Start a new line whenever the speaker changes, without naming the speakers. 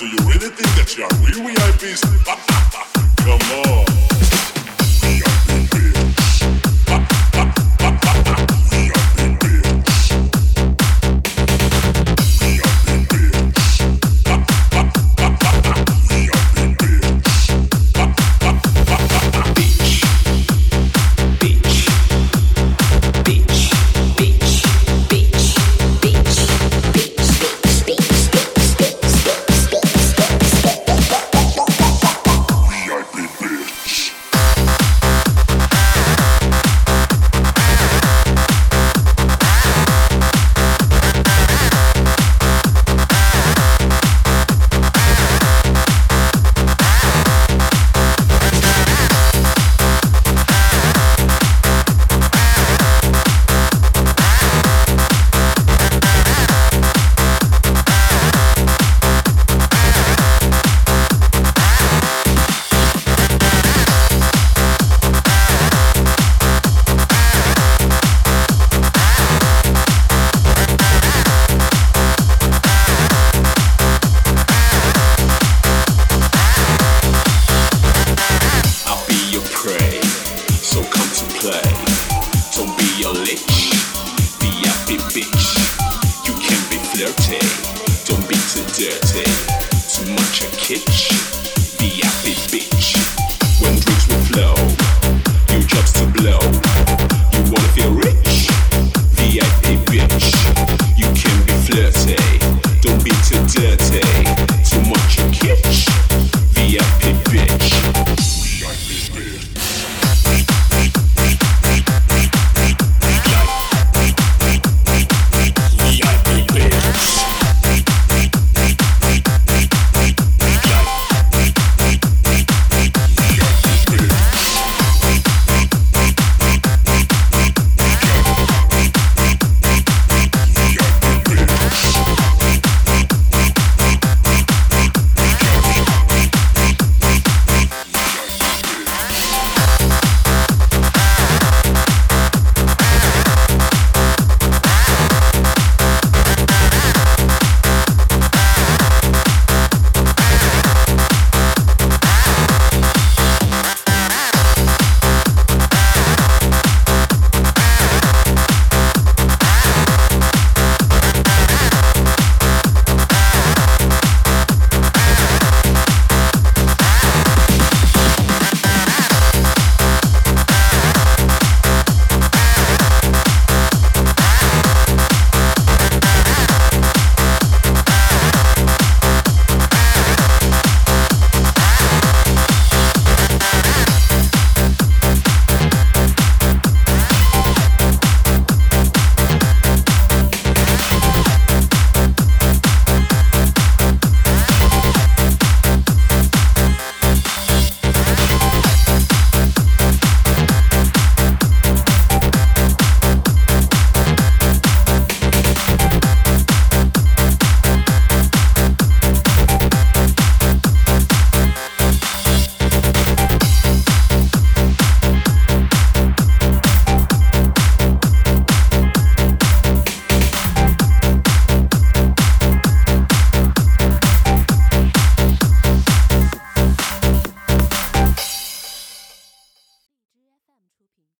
So you really think that you're real VIPs? Come on.
Touch.